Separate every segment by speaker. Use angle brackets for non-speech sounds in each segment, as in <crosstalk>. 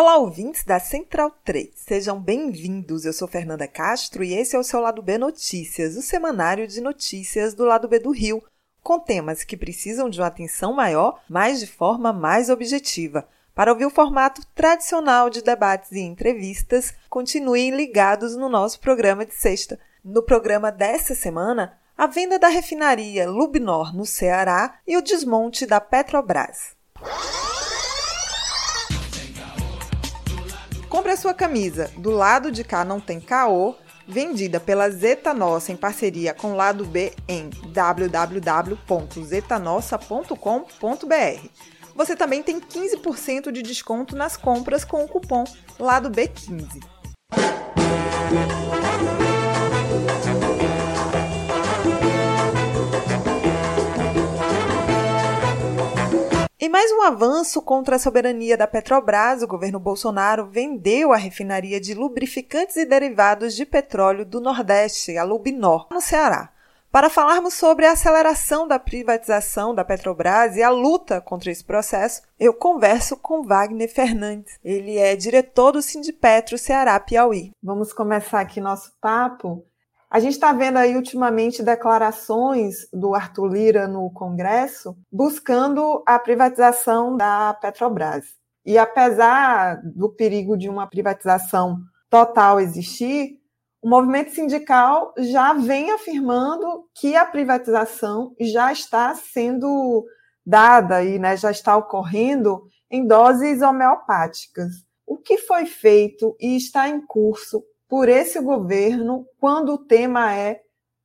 Speaker 1: Olá, ouvintes da Central 3. Sejam bem-vindos. Eu sou Fernanda Castro e esse é o seu Lado B Notícias, o semanário de notícias do Lado B do Rio, com temas que precisam de uma atenção maior, mas de forma mais objetiva. Para ouvir o formato tradicional de debates e entrevistas, continuem ligados no nosso programa de sexta. No programa desta semana, a venda da refinaria Lubnor no Ceará e o desmonte da Petrobras. Compre a sua camisa Do Lado de Cá Não Tem Caô, vendida pela Zeta Nossa em parceria com Lado B em www.zetanossa.com.br. Você também tem 15% de desconto nas compras com o cupom Lado B15. Mais um avanço contra a soberania da Petrobras, o governo Bolsonaro vendeu a refinaria de lubrificantes e derivados de petróleo do Nordeste, a Lubinor, no Ceará. Para falarmos sobre a aceleração da privatização da Petrobras e a luta contra esse processo, eu converso com Wagner Fernandes. Ele é diretor do Sindipetro Ceará Piauí. Vamos começar aqui nosso papo a gente está vendo aí ultimamente declarações do Arthur Lira no Congresso buscando a privatização da Petrobras. E apesar do perigo de uma privatização total existir, o movimento sindical já vem afirmando que a privatização já está sendo dada e né, já está ocorrendo em doses homeopáticas. O que foi feito e está em curso por esse governo quando o tema é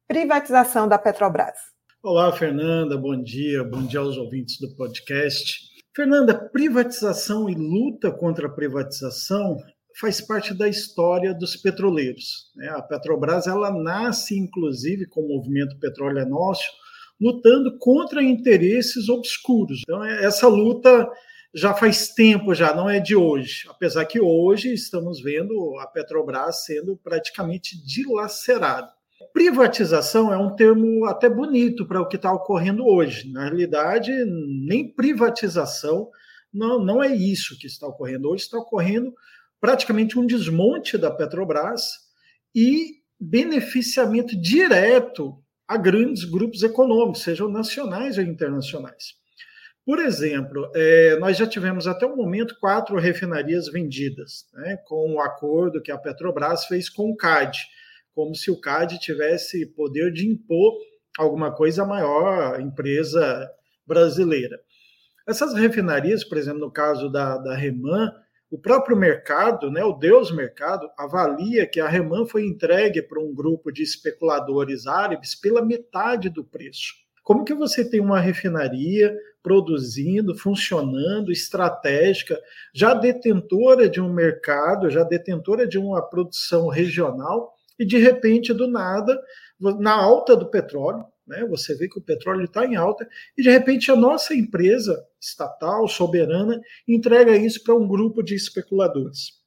Speaker 1: privatização da Petrobras.
Speaker 2: Olá, Fernanda, bom dia, bom dia aos ouvintes do podcast. Fernanda, privatização e luta contra a privatização faz parte da história dos petroleiros. Né? A Petrobras ela nasce, inclusive, com o movimento Petróleo é Nosso, lutando contra interesses obscuros. Então, essa luta já faz tempo, já não é de hoje. Apesar que hoje estamos vendo a Petrobras sendo praticamente dilacerada. Privatização é um termo até bonito para o que está ocorrendo hoje. Na realidade, nem privatização não, não é isso que está ocorrendo. Hoje está ocorrendo praticamente um desmonte da Petrobras e beneficiamento direto a grandes grupos econômicos, sejam nacionais ou internacionais. Por exemplo, é, nós já tivemos até o momento quatro refinarias vendidas, né, com o acordo que a Petrobras fez com o CAD, como se o CAD tivesse poder de impor alguma coisa à maior empresa brasileira. Essas refinarias, por exemplo, no caso da, da Reman, o próprio mercado, né, o Deus Mercado, avalia que a Reman foi entregue para um grupo de especuladores árabes pela metade do preço. Como que você tem uma refinaria produzindo, funcionando, estratégica, já detentora de um mercado, já detentora de uma produção regional, e de repente, do nada, na alta do petróleo, né, você vê que o petróleo está em alta, e de repente a nossa empresa estatal, soberana, entrega isso para um grupo de especuladores.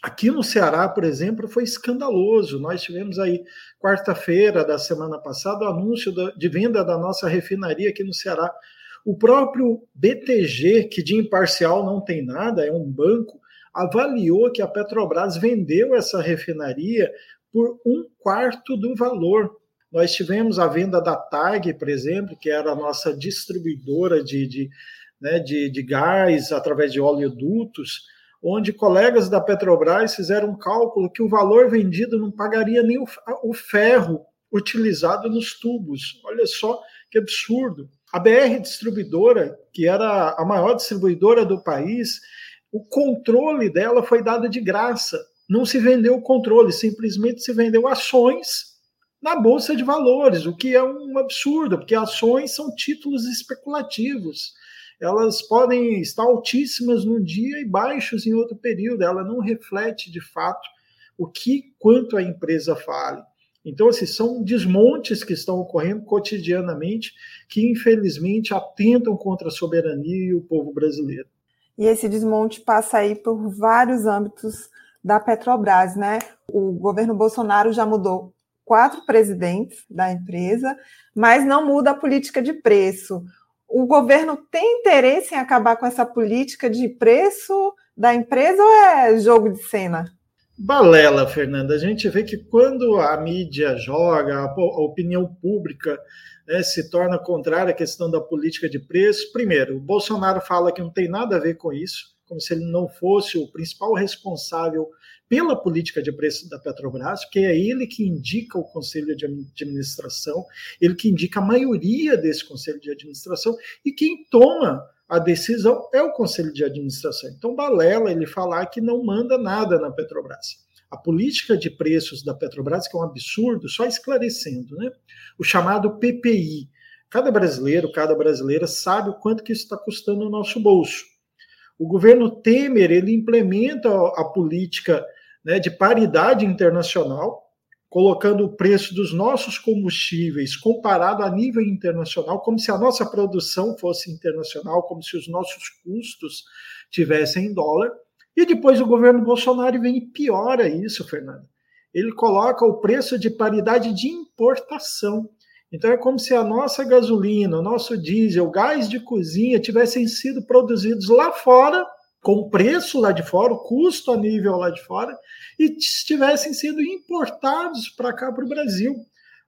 Speaker 2: Aqui no Ceará, por exemplo, foi escandaloso. Nós tivemos aí, quarta-feira da semana passada, o anúncio de venda da nossa refinaria aqui no Ceará. O próprio BTG, que de imparcial não tem nada, é um banco, avaliou que a Petrobras vendeu essa refinaria por um quarto do valor. Nós tivemos a venda da TAG, por exemplo, que era a nossa distribuidora de, de, né, de, de gás através de oleodutos onde colegas da Petrobras fizeram um cálculo que o valor vendido não pagaria nem o, o ferro utilizado nos tubos. Olha só que absurdo. A BR Distribuidora, que era a maior distribuidora do país, o controle dela foi dado de graça. Não se vendeu o controle, simplesmente se vendeu ações na bolsa de valores, o que é um absurdo, porque ações são títulos especulativos. elas podem estar altíssimas num dia e baixos em outro período. Ela não reflete de fato o que quanto a empresa fale. Então, assim, são desmontes que estão ocorrendo cotidianamente que, infelizmente, atentam contra a soberania e o povo brasileiro.
Speaker 1: E esse desmonte passa aí por vários âmbitos da Petrobras, né? O governo Bolsonaro já mudou quatro presidentes da empresa, mas não muda a política de preço. O governo tem interesse em acabar com essa política de preço da empresa ou é jogo de cena?
Speaker 2: Balela, Fernanda. A gente vê que quando a mídia joga, a opinião pública né, se torna contrária à questão da política de preço, primeiro, o Bolsonaro fala que não tem nada a ver com isso, como se ele não fosse o principal responsável pela política de preço da Petrobras, porque é ele que indica o conselho de administração, ele que indica a maioria desse conselho de administração e quem toma a decisão é o conselho de administração. Então, balela ele falar que não manda nada na Petrobras. A política de preços da Petrobras, que é um absurdo, só esclarecendo, né? O chamado PPI. Cada brasileiro, cada brasileira sabe o quanto que isso está custando no nosso bolso. O governo Temer ele implementa a política né, de paridade internacional, colocando o preço dos nossos combustíveis comparado a nível internacional, como se a nossa produção fosse internacional, como se os nossos custos tivessem em dólar. E depois o governo Bolsonaro vem e piora isso, Fernando. Ele coloca o preço de paridade de importação. Então é como se a nossa gasolina, o nosso diesel, o gás de cozinha tivessem sido produzidos lá fora com preço lá de fora, o custo a nível lá de fora, e estivessem sendo importados para cá, para o Brasil.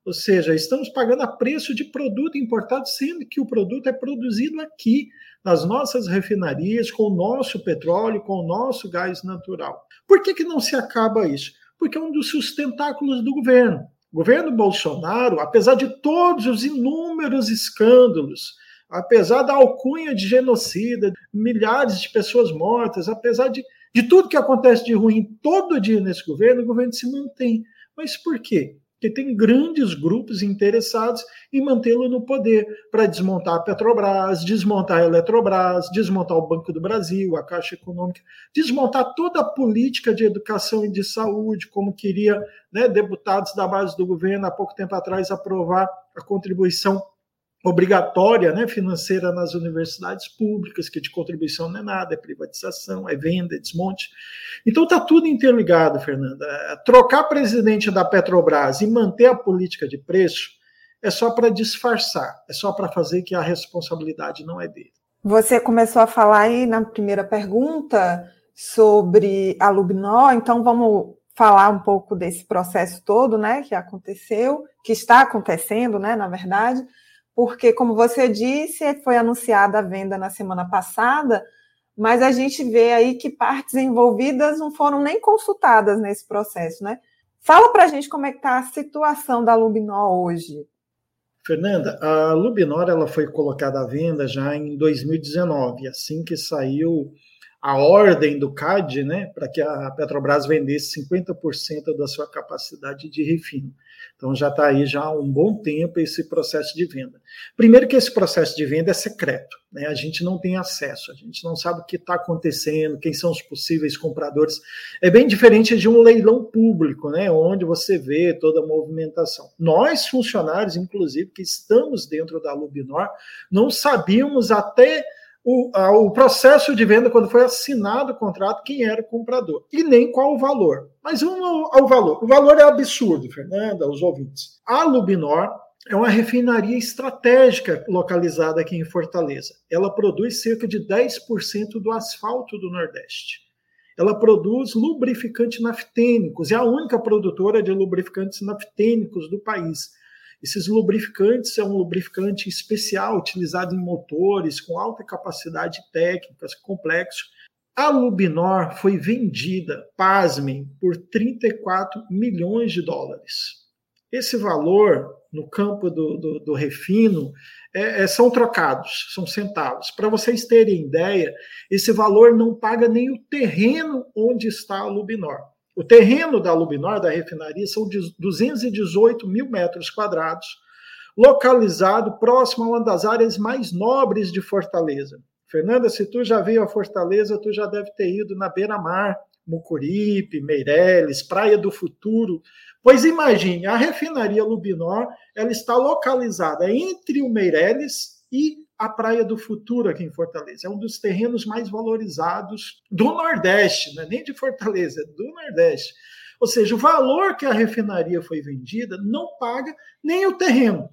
Speaker 2: Ou seja, estamos pagando a preço de produto importado, sendo que o produto é produzido aqui, nas nossas refinarias, com o nosso petróleo, com o nosso gás natural. Por que, que não se acaba isso? Porque é um dos sustentáculos do governo. O governo Bolsonaro, apesar de todos os inúmeros escândalos, apesar da alcunha de genocida, milhares de pessoas mortas, apesar de, de tudo que acontece de ruim todo dia nesse governo, o governo se mantém. Mas por quê? Porque tem grandes grupos interessados em mantê-lo no poder para desmontar a Petrobras, desmontar a Eletrobras, desmontar o Banco do Brasil, a Caixa Econômica, desmontar toda a política de educação e de saúde, como queria né, deputados da base do governo há pouco tempo atrás aprovar a contribuição obrigatória né, financeira nas universidades públicas, que de contribuição não é nada, é privatização, é venda, é desmonte. Então está tudo interligado, Fernanda. É, trocar presidente da Petrobras e manter a política de preço é só para disfarçar, é só para fazer que a responsabilidade não é dele.
Speaker 1: Você começou a falar aí na primeira pergunta sobre a Lubnó, então vamos falar um pouco desse processo todo, né, que aconteceu, que está acontecendo, né, na verdade porque, como você disse, foi anunciada a venda na semana passada, mas a gente vê aí que partes envolvidas não foram nem consultadas nesse processo, né? Fala para a gente como é que está a situação da Lubinor hoje.
Speaker 2: Fernanda, a Lubinor ela foi colocada à venda já em 2019, assim que saiu a ordem do CAD, né, para que a Petrobras vendesse 50% da sua capacidade de refino. Então já está aí já há um bom tempo esse processo de venda. Primeiro que esse processo de venda é secreto, né? A gente não tem acesso, a gente não sabe o que está acontecendo, quem são os possíveis compradores. É bem diferente de um leilão público, né? Onde você vê toda a movimentação. Nós funcionários, inclusive, que estamos dentro da Lubinor, não sabíamos até o, a, o processo de venda, quando foi assinado o contrato, quem era o comprador e nem qual o valor. Mas um ao valor. O valor é absurdo, Fernanda, os ouvintes. A Lubinor é uma refinaria estratégica localizada aqui em Fortaleza. Ela produz cerca de 10% do asfalto do Nordeste. Ela produz lubrificante naftênicos, é a única produtora de lubrificantes naftênicos do país. Esses lubrificantes é um lubrificante especial utilizado em motores com alta capacidade técnica, complexo. A Lubinor foi vendida, pasmem, por 34 milhões de dólares. Esse valor, no campo do, do, do refino, é, é, são trocados, são centavos. Para vocês terem ideia, esse valor não paga nem o terreno onde está a Lubinor. O terreno da Lubinor, da refinaria, são de 218 mil metros quadrados, localizado próximo a uma das áreas mais nobres de Fortaleza. Fernanda, se tu já veio a Fortaleza, tu já deve ter ido na beira-mar, Mucuripe, Meireles, Praia do Futuro. Pois imagine, a refinaria Lubinor, ela está localizada entre o Meireles e a Praia do Futuro aqui em Fortaleza. É um dos terrenos mais valorizados do Nordeste, não é nem de Fortaleza, é do Nordeste. Ou seja, o valor que a refinaria foi vendida não paga nem o terreno.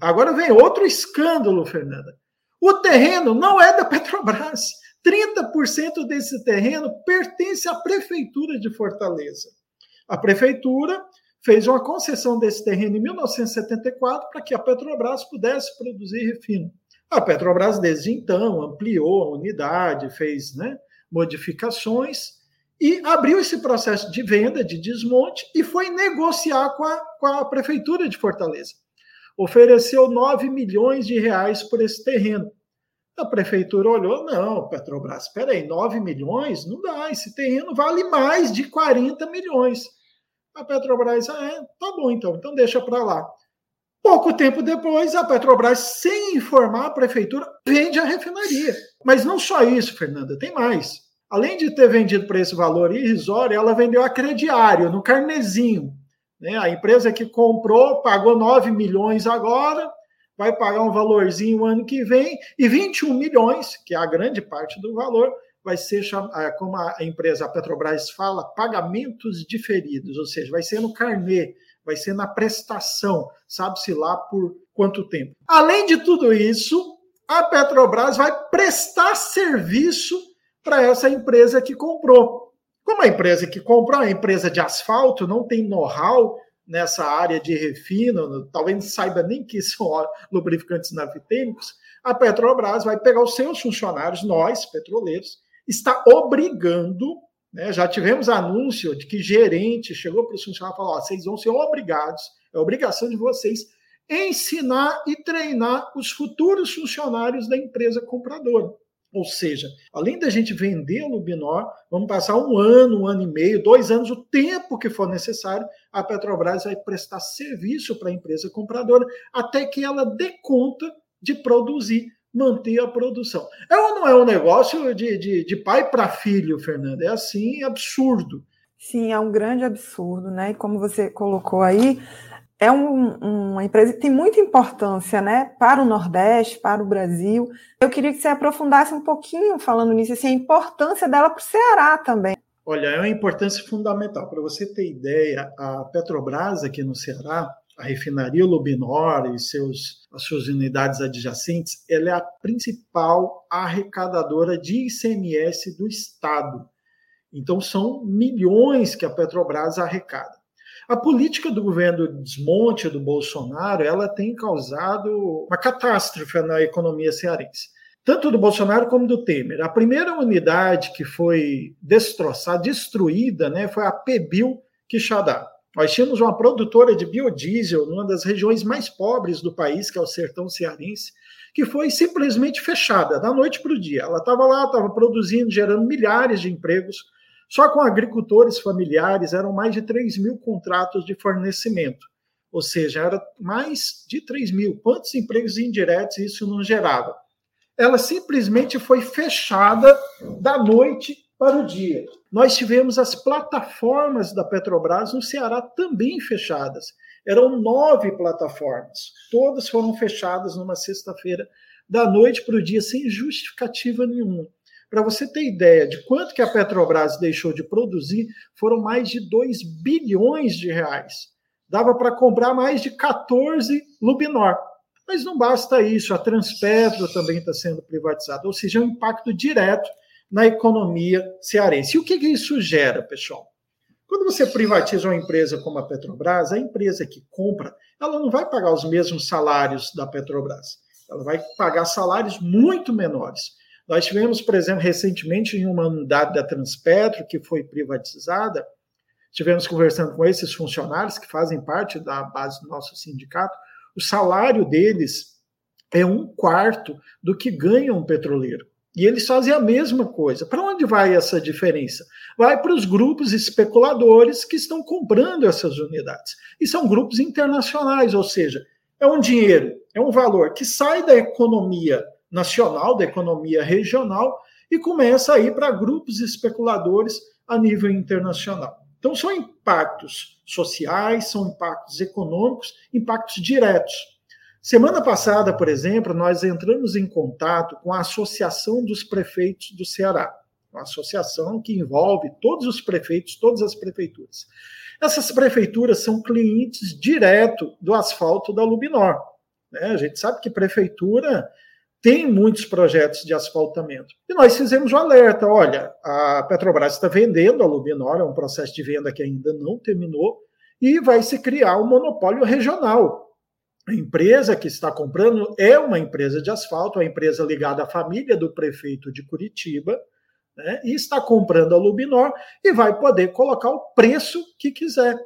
Speaker 2: Agora vem outro escândalo, Fernanda. O terreno não é da Petrobras. 30% desse terreno pertence à prefeitura de Fortaleza. A prefeitura fez uma concessão desse terreno em 1974 para que a Petrobras pudesse produzir refino. A Petrobras, desde então, ampliou a unidade, fez né, modificações e abriu esse processo de venda, de desmonte, e foi negociar com a, com a Prefeitura de Fortaleza. Ofereceu 9 milhões de reais por esse terreno. A prefeitura olhou, não, Petrobras, espera aí, 9 milhões? Não dá, esse terreno vale mais de 40 milhões. A Petrobras, ah, é, tá bom então, então deixa para lá. Pouco tempo depois, a Petrobras, sem informar a prefeitura, vende a refinaria. Mas não só isso, Fernanda, tem mais. Além de ter vendido por esse valor irrisório, ela vendeu a crediário, no carnezinho. Né? A empresa que comprou pagou 9 milhões agora, vai pagar um valorzinho o ano que vem, e 21 milhões, que é a grande parte do valor, vai ser, é, como a empresa a Petrobras fala, pagamentos diferidos, ou seja, vai ser no carnê, vai ser na prestação, sabe-se lá por quanto tempo. Além de tudo isso, a Petrobras vai prestar serviço para essa empresa que comprou. Como a empresa que comprou, a empresa de asfalto, não tem know-how nessa área de refino, talvez não saiba nem que são <laughs> lubrificantes navitêmicos, a Petrobras vai pegar os seus funcionários, nós, petroleiros, está obrigando, né, já tivemos anúncio de que gerente chegou para os funcionários e falou: vocês vão ser obrigados, é obrigação de vocês, ensinar e treinar os futuros funcionários da empresa compradora. Ou seja, além da gente vender o Lubinor, vamos passar um ano, um ano e meio, dois anos, o tempo que for necessário, a Petrobras vai prestar serviço para a empresa compradora até que ela dê conta de produzir, manter a produção. É ou não é um negócio de, de, de pai para filho, Fernanda? É assim, absurdo.
Speaker 1: Sim, é um grande absurdo, né? E como você colocou aí, é um, uma empresa que tem muita importância né, para o Nordeste, para o Brasil. Eu queria que você aprofundasse um pouquinho falando nisso, assim, a importância dela para o Ceará também.
Speaker 2: Olha, é uma importância fundamental. Para você ter ideia, a Petrobras aqui no Ceará, a refinaria Lubinor e seus, as suas unidades adjacentes, ela é a principal arrecadadora de ICMS do Estado. Então, são milhões que a Petrobras arrecada. A política do governo de desmonte do Bolsonaro, ela tem causado uma catástrofe na economia cearense. Tanto do Bolsonaro como do Temer. A primeira unidade que foi destroçada, destruída, né, foi a Pebil Quixadá. Nós tínhamos uma produtora de biodiesel numa das regiões mais pobres do país, que é o sertão cearense, que foi simplesmente fechada da noite para o dia. Ela estava lá, estava produzindo, gerando milhares de empregos, só com agricultores familiares eram mais de 3 mil contratos de fornecimento. Ou seja, era mais de 3 mil. Quantos empregos indiretos isso não gerava? Ela simplesmente foi fechada da noite para o dia. Nós tivemos as plataformas da Petrobras no Ceará também fechadas. Eram nove plataformas. Todas foram fechadas numa sexta-feira, da noite para o dia, sem justificativa nenhuma. Para você ter ideia de quanto que a Petrobras deixou de produzir, foram mais de 2 bilhões de reais. Dava para comprar mais de 14 Lubinor. Mas não basta isso, a Transpetro também está sendo privatizada, ou seja, é um impacto direto na economia cearense. E o que, que isso gera, pessoal? Quando você privatiza uma empresa como a Petrobras, a empresa que compra, ela não vai pagar os mesmos salários da Petrobras. Ela vai pagar salários muito menores. Nós tivemos, por exemplo, recentemente em uma unidade da Transpetro que foi privatizada, tivemos conversando com esses funcionários que fazem parte da base do nosso sindicato, o salário deles é um quarto do que ganha um petroleiro. E eles fazem a mesma coisa. Para onde vai essa diferença? Vai para os grupos especuladores que estão comprando essas unidades. E são grupos internacionais, ou seja, é um dinheiro, é um valor que sai da economia nacional, da economia regional, e começa a ir para grupos especuladores a nível internacional. Então, são impactos sociais, são impactos econômicos, impactos diretos. Semana passada, por exemplo, nós entramos em contato com a Associação dos Prefeitos do Ceará, uma associação que envolve todos os prefeitos, todas as prefeituras. Essas prefeituras são clientes direto do asfalto da Lubinor. Né? A gente sabe que prefeitura tem muitos projetos de asfaltamento. E nós fizemos o um alerta: olha, a Petrobras está vendendo a Lubinor, é um processo de venda que ainda não terminou, e vai se criar um monopólio regional. A empresa que está comprando é uma empresa de asfalto, uma empresa ligada à família do prefeito de Curitiba, né, e está comprando a Lubinor e vai poder colocar o preço que quiser.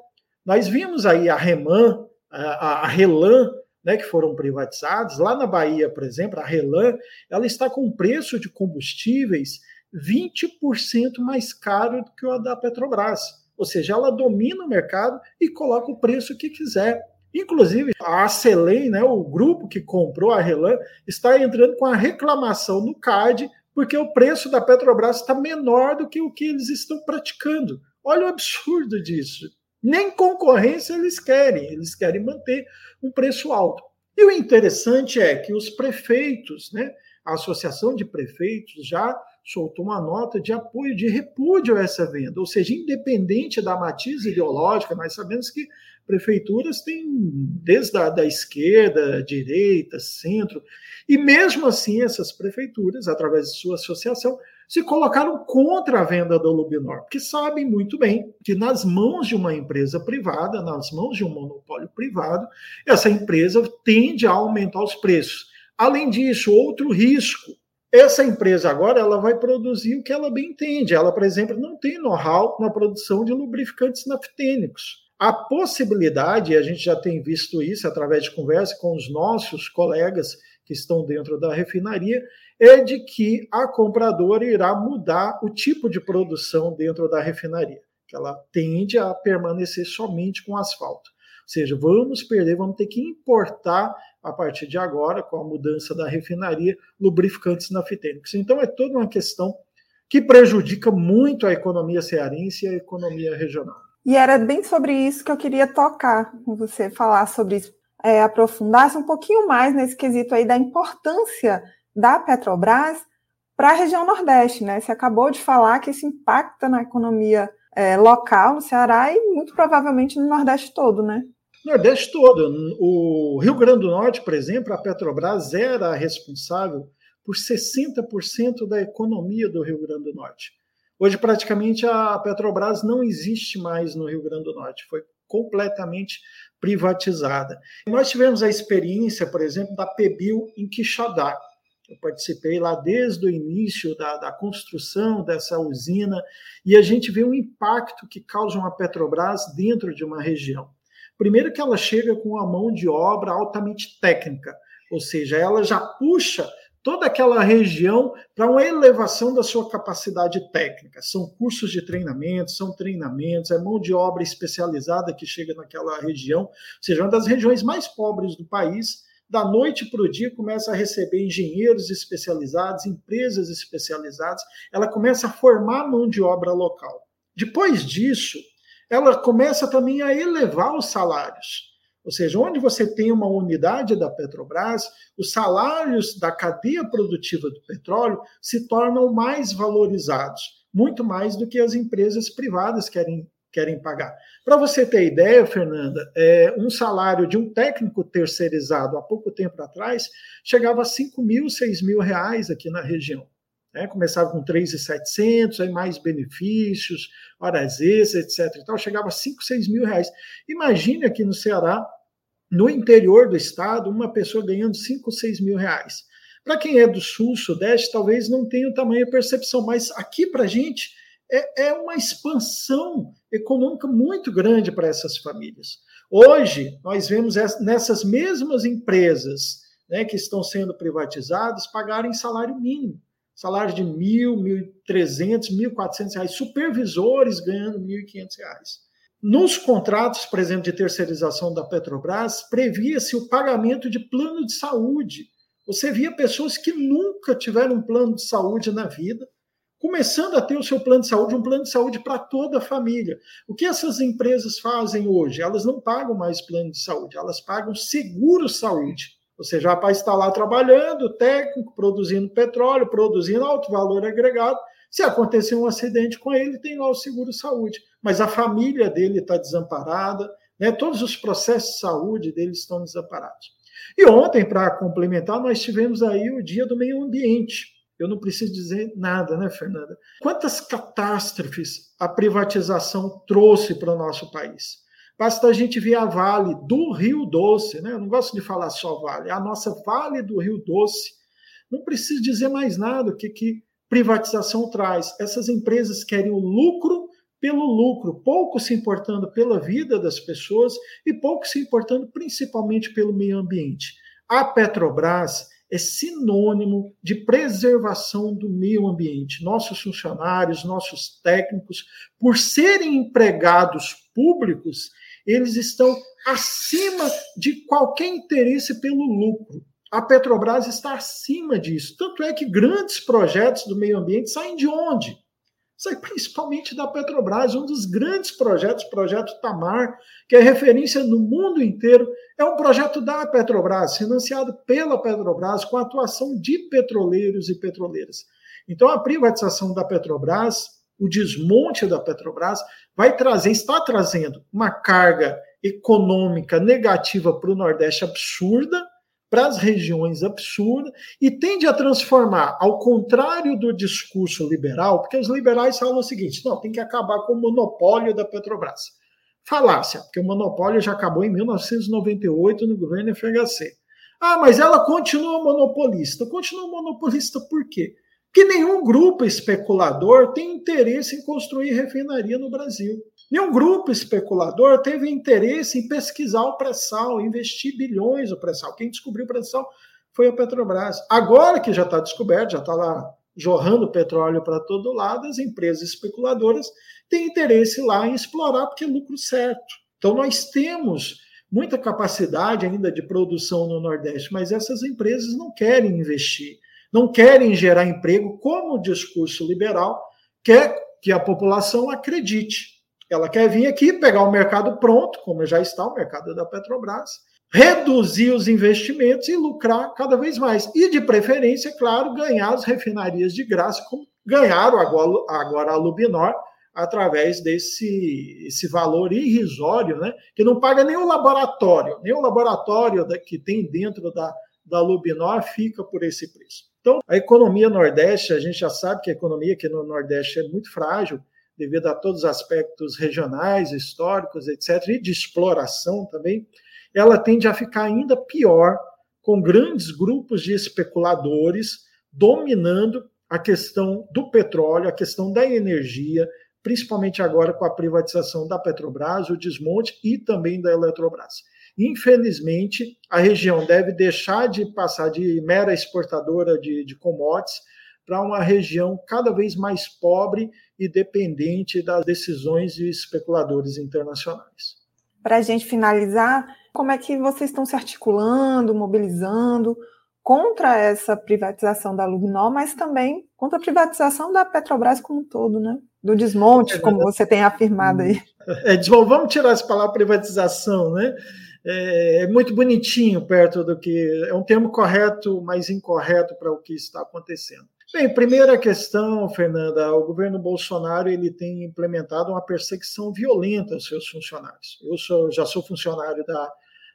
Speaker 2: Nós vimos aí a Reman, a, a Relan, né, que foram privatizados. Lá na Bahia, por exemplo, a Relan, ela está com preço de combustíveis 20% mais caro do que o da Petrobras. Ou seja, ela domina o mercado e coloca o preço que quiser. Inclusive, a Acelen, né, o grupo que comprou a Relan, está entrando com a reclamação no CAD porque o preço da Petrobras está menor do que o que eles estão praticando. Olha o absurdo disso. Nem concorrência eles querem, eles querem manter um preço alto. E o interessante é que os prefeitos, né, a Associação de Prefeitos já soltou uma nota de apoio, de repúdio a essa venda. Ou seja, independente da matiz ideológica, nós sabemos que prefeituras têm desde a da esquerda, direita, centro, e mesmo assim essas prefeituras, através de sua associação, se colocaram contra a venda da Lubinor, porque sabem muito bem que nas mãos de uma empresa privada, nas mãos de um monopólio privado, essa empresa tende a aumentar os preços. Além disso, outro risco, essa empresa agora ela vai produzir o que ela bem entende. Ela, por exemplo, não tem know-how na produção de lubrificantes naftênicos. A possibilidade, a gente já tem visto isso através de conversa com os nossos colegas que estão dentro da refinaria, é de que a compradora irá mudar o tipo de produção dentro da refinaria, que ela tende a permanecer somente com asfalto. Ou seja, vamos perder, vamos ter que importar a partir de agora, com a mudança da refinaria, lubrificantes naftênicos. Então é toda uma questão que prejudica muito a economia cearense e a economia regional.
Speaker 1: E era bem sobre isso que eu queria tocar com você, falar sobre isso é, aprofundar um pouquinho mais nesse quesito aí da importância da Petrobras para a região Nordeste, né? Você acabou de falar que isso impacta na economia é, local no Ceará e muito provavelmente no Nordeste todo, né?
Speaker 2: Nordeste todo. O Rio Grande do Norte, por exemplo, a Petrobras era responsável por 60% da economia do Rio Grande do Norte. Hoje, praticamente, a Petrobras não existe mais no Rio Grande do Norte. Foi completamente privatizada. Nós tivemos a experiência, por exemplo, da Pebil em Quixadá. Eu participei lá desde o início da, da, construção dessa usina e a gente vê o impacto que causa uma Petrobras dentro de uma região. Primeiro que ela chega com uma mão de obra altamente técnica, ou seja, ela já puxa toda aquela região para uma elevação da sua capacidade técnica. São cursos de treinamento, são treinamentos, é mão de obra especializada que chega naquela região, ou seja, uma das regiões mais pobres do país. Da noite para o dia começa a receber engenheiros especializados, empresas especializadas, ela começa a formar mão de obra local. Depois disso, ela começa também a elevar os salários. Ou seja, onde você tem uma unidade da Petrobras, os salários da cadeia produtiva do petróleo se tornam mais valorizados, muito mais do que as empresas privadas querem, querem pagar. Para você ter ideia, Fernanda, é, um salário de um técnico terceirizado há pouco tempo atrás chegava a 5 mil, 6 mil reais aqui na região. Né? Começava com 3,700, aí mais benefícios, horas extras, etc. Então, chegava a 5, 6 mil reais. Imagine aqui no Ceará, no interior do estado, uma pessoa ganhando 5, 6 mil reais. Para quem é do sul, sudeste, talvez não tenha o tamanho e percepção, mas aqui para a gente é, é uma expansão econômica muito grande para essas famílias. Hoje, nós vemos nessas mesmas empresas né, que estão sendo privatizadas pagarem salário mínimo salário de mil, mil trezentos, mil quatrocentos reais, supervisores ganhando mil e quinhentos reais. Nos contratos, por exemplo, de terceirização da Petrobras, previa-se o pagamento de plano de saúde Você via pessoas que nunca tiveram um plano de saúde na vida, começando a ter o seu plano de saúde, um plano de saúde para toda a família. O que essas empresas fazem hoje? Elas não pagam mais plano de saúde, elas pagam seguro saúde. Ou seja, o rapaz está lá trabalhando, técnico, produzindo petróleo, produzindo alto valor agregado. Se acontecer um acidente com ele, tem lá o seguro saúde. Mas a família dele está desamparada, né? todos os processos de saúde dele estão desamparados. E ontem, para complementar, nós tivemos aí o Dia do Meio Ambiente. Eu não preciso dizer nada, né, Fernanda? Quantas catástrofes a privatização trouxe para o nosso país? Basta a gente ver a Vale do Rio Doce, né? Eu não gosto de falar só Vale, a nossa Vale do Rio Doce. Não preciso dizer mais nada o que, que privatização traz. Essas empresas querem o lucro pelo lucro, pouco se importando pela vida das pessoas e pouco se importando principalmente pelo meio ambiente. A Petrobras é sinônimo de preservação do meio ambiente. Nossos funcionários, nossos técnicos, por serem empregados públicos, eles estão acima de qualquer interesse pelo lucro. A Petrobras está acima disso. Tanto é que grandes projetos do meio ambiente saem de onde? sai principalmente da Petrobras, um dos grandes projetos, o projeto Tamar, que é referência no mundo inteiro, é um projeto da Petrobras, financiado pela Petrobras, com a atuação de petroleiros e petroleiras. Então, a privatização da Petrobras, o desmonte da Petrobras, vai trazer, está trazendo uma carga econômica negativa para o Nordeste absurda, para as regiões absurda e tende a transformar, ao contrário do discurso liberal, porque os liberais falam o seguinte: não, tem que acabar com o monopólio da Petrobras. Falácia, porque o monopólio já acabou em 1998 no governo FHC. Ah, mas ela continua monopolista. Continua monopolista por quê? Porque nenhum grupo especulador tem interesse em construir refinaria no Brasil. Nenhum grupo especulador teve interesse em pesquisar o pré-sal, investir bilhões no pré-sal. Quem descobriu o pré-sal foi a Petrobras. Agora que já está descoberto, já está lá jorrando petróleo para todo lado, as empresas especuladoras têm interesse lá em explorar porque é lucro certo. Então nós temos muita capacidade ainda de produção no Nordeste, mas essas empresas não querem investir, não querem gerar emprego, como o discurso liberal quer que a população acredite. Ela quer vir aqui, pegar o mercado pronto, como já está o mercado da Petrobras, reduzir os investimentos e lucrar cada vez mais. E, de preferência, claro, ganhar as refinarias de graça, como ganharam agora, agora a Lubinor, através desse esse valor irrisório, né, que não paga nem o laboratório, nem o laboratório que tem dentro da, da Lubinor fica por esse preço. Então, a economia Nordeste, a gente já sabe que a economia aqui no Nordeste é muito frágil, devido a todos os aspectos regionais, históricos, etc., e de exploração também, ela tende a ficar ainda pior, com grandes grupos de especuladores dominando a questão do petróleo, a questão da energia, principalmente agora com a privatização da Petrobras, o desmonte e também da Eletrobras. Infelizmente, a região deve deixar de passar de mera exportadora de, de commodities para uma região cada vez mais pobre e dependente das decisões de especuladores internacionais.
Speaker 1: Para a gente finalizar, como é que vocês estão se articulando, mobilizando contra essa privatização da Lugnol, mas também contra a privatização da Petrobras como um todo, né? Do desmonte, como você tem afirmado aí.
Speaker 2: É, vamos tirar essa palavra privatização, né? É, é, muito bonitinho perto do que. É um termo correto, mas incorreto para o que está acontecendo. Bem, primeira questão, Fernanda, o governo Bolsonaro ele tem implementado uma perseguição violenta aos seus funcionários. Eu sou, já sou funcionário da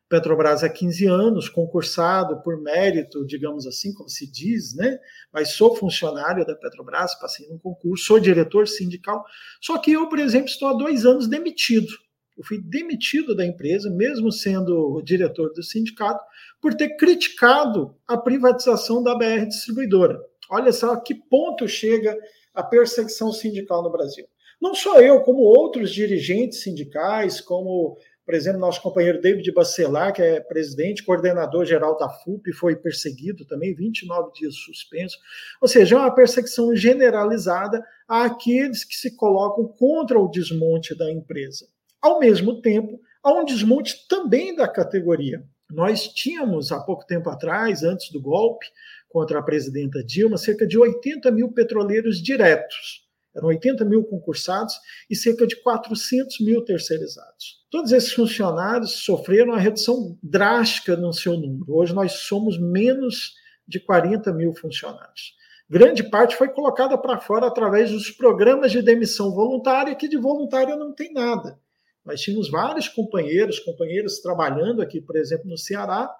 Speaker 2: Petrobras há 15 anos, concursado por mérito, digamos assim, como se diz, né? Mas sou funcionário da Petrobras, passei num concurso, sou diretor sindical. Só que eu, por exemplo, estou há dois anos demitido. Eu fui demitido da empresa, mesmo sendo diretor do sindicato, por ter criticado a privatização da BR Distribuidora. Olha só que ponto chega a perseguição sindical no Brasil. Não só eu, como outros dirigentes sindicais, como, por exemplo, nosso companheiro David Bacelar, que é presidente, coordenador geral da FUP, foi perseguido também, 29 dias suspenso. Ou seja, é uma perseguição generalizada àqueles que se colocam contra o desmonte da empresa. Ao mesmo tempo, há um desmonte também da categoria. Nós tínhamos, há pouco tempo atrás, antes do golpe contra a presidenta Dilma, cerca de 80 mil petroleiros diretos. Eram 80 mil concursados e cerca de 400 mil terceirizados. Todos esses funcionários sofreram uma redução drástica no seu número. Hoje nós somos menos de 40 mil funcionários. Grande parte foi colocada para fora através dos programas de demissão voluntária, que de voluntária não tem nada. Nós tínhamos vários companheiros, companheiros trabalhando aqui, por exemplo, no Ceará,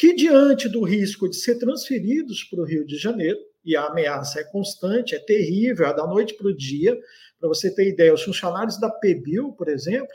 Speaker 2: que diante do risco de ser transferidos para o Rio de Janeiro, e a ameaça é constante, é terrível, é da noite para o dia. Para você ter ideia, os funcionários da PBIL, por exemplo,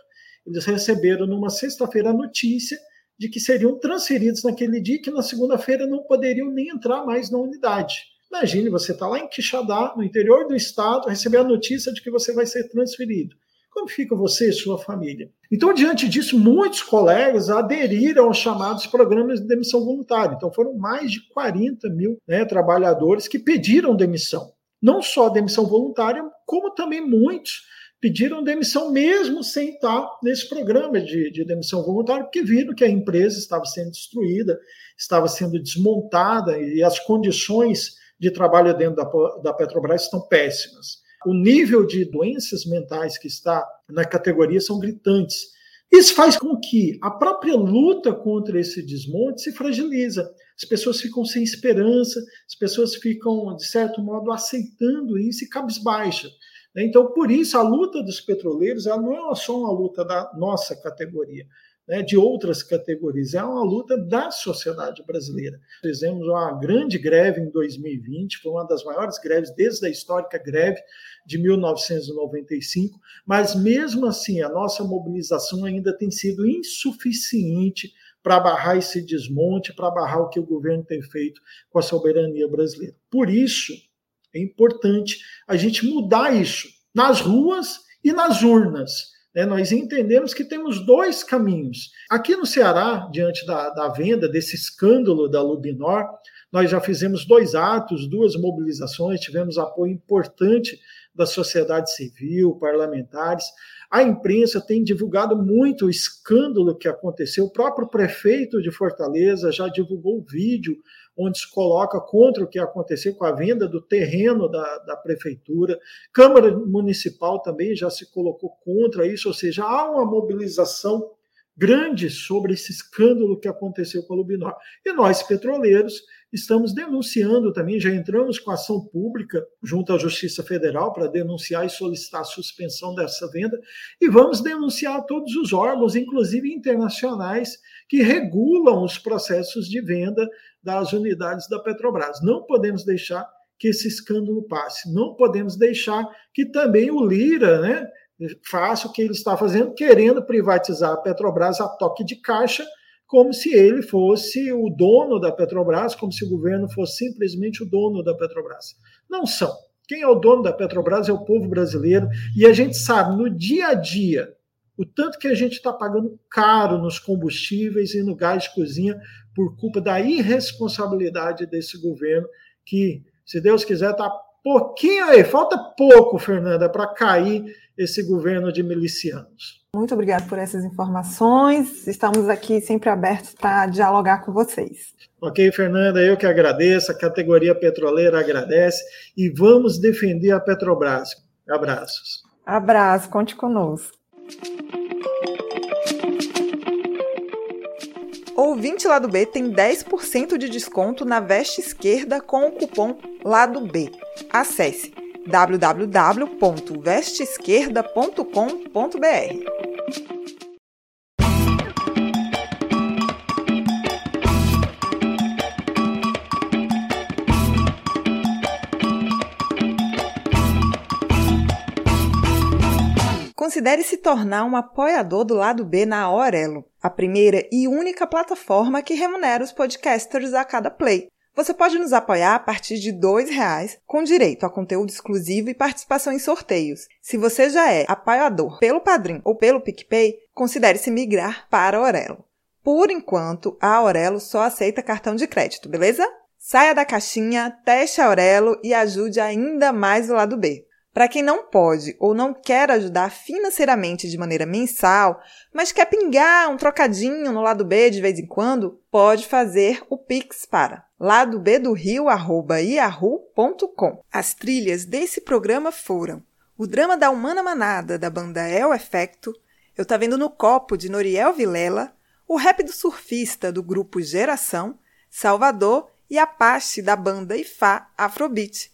Speaker 2: eles receberam numa sexta-feira a notícia de que seriam transferidos naquele dia, que na segunda-feira não poderiam nem entrar mais na unidade. Imagine, você está lá em Quixadá, no interior do estado, receber a notícia de que você vai ser transferido. Como fica você e sua família? Então, diante disso, muitos colegas aderiram aos chamados programas de demissão voluntária. Então, foram mais de 40 mil né, trabalhadores que pediram demissão. Não só demissão voluntária, como também muitos pediram demissão mesmo sem estar nesse programa de, de, demissão voluntária, porque viram que a empresa estava sendo destruída, estava sendo desmontada e as condições de trabalho dentro da, da Petrobras estão péssimas o nível de doenças mentais que está na categoria são gritantes. Isso faz com que a própria luta contra esse desmonte se fragiliza. As pessoas ficam sem esperança, as pessoas ficam, de certo modo, aceitando isso e cabisbaixa. Então, por isso, a luta dos petroleiros ela não é só uma luta da nossa categoria né, de outras categorias. É uma luta da sociedade brasileira. Fizemos uma grande greve em 2020, foi uma das maiores greves desde a histórica greve de 1995, mas mesmo assim a nossa mobilização ainda tem sido insuficiente para barrar esse desmonte, para barrar o que o governo tem feito com a soberania brasileira. Por isso, é importante a gente mudar isso nas ruas e nas urnas né, nós entendemos que temos dois caminhos. Aqui no Ceará, diante da, da venda desse escândalo da Lubinor, nós já fizemos dois atos, duas mobilizações, tivemos apoio importante da sociedade civil, parlamentares. A imprensa tem divulgado muito o escândalo que aconteceu. O próprio prefeito de Fortaleza já divulgou um vídeo onde se coloca contra o que aconteceu com a venda do terreno da, da prefeitura. Câmara Municipal também já se colocou contra isso, ou seja, há uma mobilização grande sobre esse escândalo que aconteceu com a Lubinor. E nós, petroleiros, estamos denunciando também, já entramos com ação pública junto à Justiça Federal para denunciar e solicitar a suspensão dessa venda, e vamos denunciar todos os órgãos, inclusive internacionais, que regulam os processos de venda das unidades da Petrobras. Não podemos deixar que esse escândalo passe, não podemos deixar que também o Lira, né, faça o que ele está fazendo, querendo privatizar a Petrobras a toque de caixa, como se ele fosse o dono da Petrobras, como se o governo fosse simplesmente o dono da Petrobras. Não são. Quem é o dono da Petrobras é o povo brasileiro, e a gente sabe no dia a dia o tanto que a gente está pagando caro nos combustíveis e no gás de cozinha por culpa da irresponsabilidade desse governo, que, se Deus quiser, está pouquinho aí, falta pouco, Fernanda, para cair esse governo de milicianos.
Speaker 1: Muito obrigada por essas informações. Estamos aqui sempre abertos para dialogar com vocês.
Speaker 2: Ok, Fernanda, eu que agradeço, a categoria petroleira agradece e vamos defender a Petrobras. Abraços.
Speaker 1: Abraço, conte conosco. Ouvinte Lado B tem 10% de desconto na veste esquerda com o cupom Lado B. Acesse www.vesteesquerda.com.br. Considere se tornar um apoiador do lado B na Aurelo, a primeira e única plataforma que remunera os podcasters a cada play. Você pode nos apoiar a partir de R$ reais, com direito a conteúdo exclusivo e participação em sorteios. Se você já é apoiador pelo Padrim ou pelo PicPay, considere se migrar para a Aurelo. Por enquanto, a Aurelo só aceita cartão de crédito, beleza? Saia da caixinha, teste a Aurelo e ajude ainda mais o lado B.
Speaker 3: Para quem não pode ou não quer ajudar financeiramente de maneira mensal, mas quer pingar um trocadinho no lado B de vez em quando, pode fazer o Pix para ladobdorio@yahoo.com. As trilhas desse programa foram o drama da Humana Manada da banda El Efecto, Eu Tá Vendo no Copo de Noriel Vilela, o rap do surfista do grupo Geração, Salvador e Apache da banda Ifá Afrobeat.